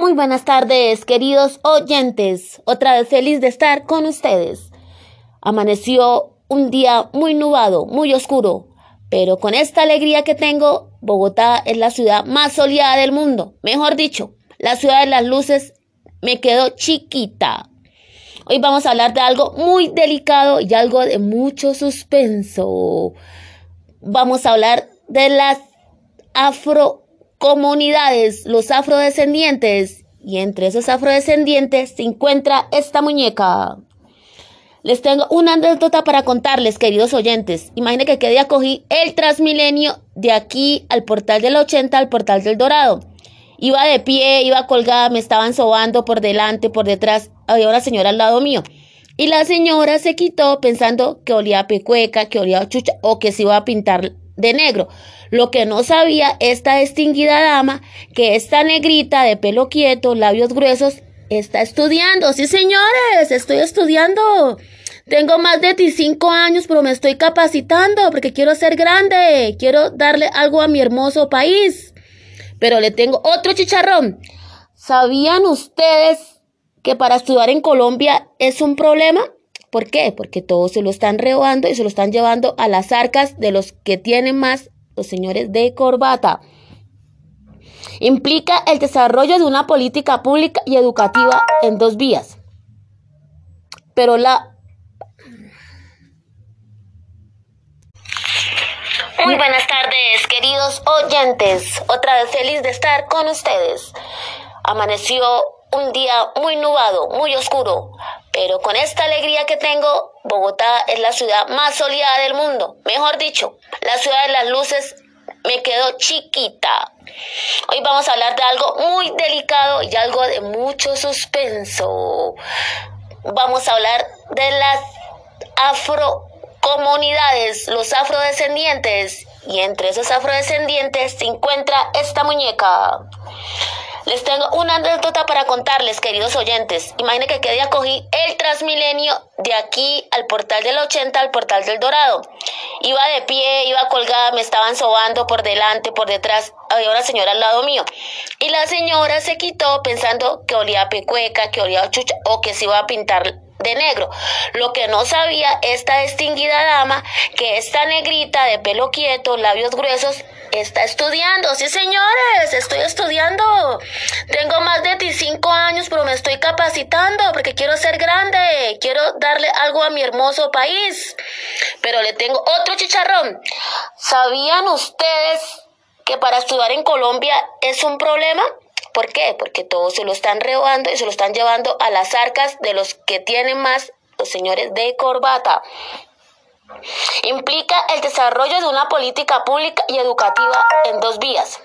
Muy buenas tardes, queridos oyentes. Otra vez feliz de estar con ustedes. Amaneció un día muy nubado, muy oscuro, pero con esta alegría que tengo, Bogotá es la ciudad más soleada del mundo. Mejor dicho, la ciudad de las luces me quedó chiquita. Hoy vamos a hablar de algo muy delicado y algo de mucho suspenso. Vamos a hablar de las afro comunidades, los afrodescendientes, y entre esos afrodescendientes se encuentra esta muñeca. Les tengo una anécdota para contarles, queridos oyentes. Imaginen que qué día cogí el Transmilenio de aquí al portal del 80 al portal del Dorado. Iba de pie, iba colgada, me estaban sobando por delante, por detrás. Había una señora al lado mío. Y la señora se quitó pensando que olía a pecueca, que olía a chucha o que se iba a pintar de negro. Lo que no sabía esta distinguida dama, que esta negrita de pelo quieto, labios gruesos, está estudiando. Sí, señores, estoy estudiando. Tengo más de 25 años, pero me estoy capacitando porque quiero ser grande. Quiero darle algo a mi hermoso país. Pero le tengo otro chicharrón. ¿Sabían ustedes que para estudiar en Colombia es un problema? ¿Por qué? Porque todos se lo están robando y se lo están llevando a las arcas de los que tienen más, los señores de corbata. Implica el desarrollo de una política pública y educativa en dos vías. Pero la... Muy buenas tardes, queridos oyentes. Otra vez feliz de estar con ustedes. Amaneció un día muy nubado, muy oscuro, pero con esta alegría que tengo, Bogotá es la ciudad más soleada del mundo. Mejor dicho, la ciudad de las luces me quedó chiquita. Hoy vamos a hablar de algo muy delicado y algo de mucho suspenso. Vamos a hablar de las afrocomunidades, los afrodescendientes. Y entre esos afrodescendientes se encuentra esta muñeca. Les tengo una anécdota para contarles, queridos oyentes. Imaginen que qué día cogí el Transmilenio de aquí al portal del 80 al portal del Dorado. Iba de pie, iba colgada, me estaban sobando por delante, por detrás. Había una señora al lado mío. Y la señora se quitó pensando que olía a pecueca, que olía a chucha o que se iba a pintar de negro. Lo que no sabía esta distinguida dama, que esta negrita de pelo quieto, labios gruesos, Está estudiando, sí señores, estoy estudiando. Tengo más de 25 años, pero me estoy capacitando porque quiero ser grande, quiero darle algo a mi hermoso país. Pero le tengo otro chicharrón. ¿Sabían ustedes que para estudiar en Colombia es un problema? ¿Por qué? Porque todos se lo están robando y se lo están llevando a las arcas de los que tienen más, los señores de corbata. Implica el desarrollo de una política pública y educativa en dos vías.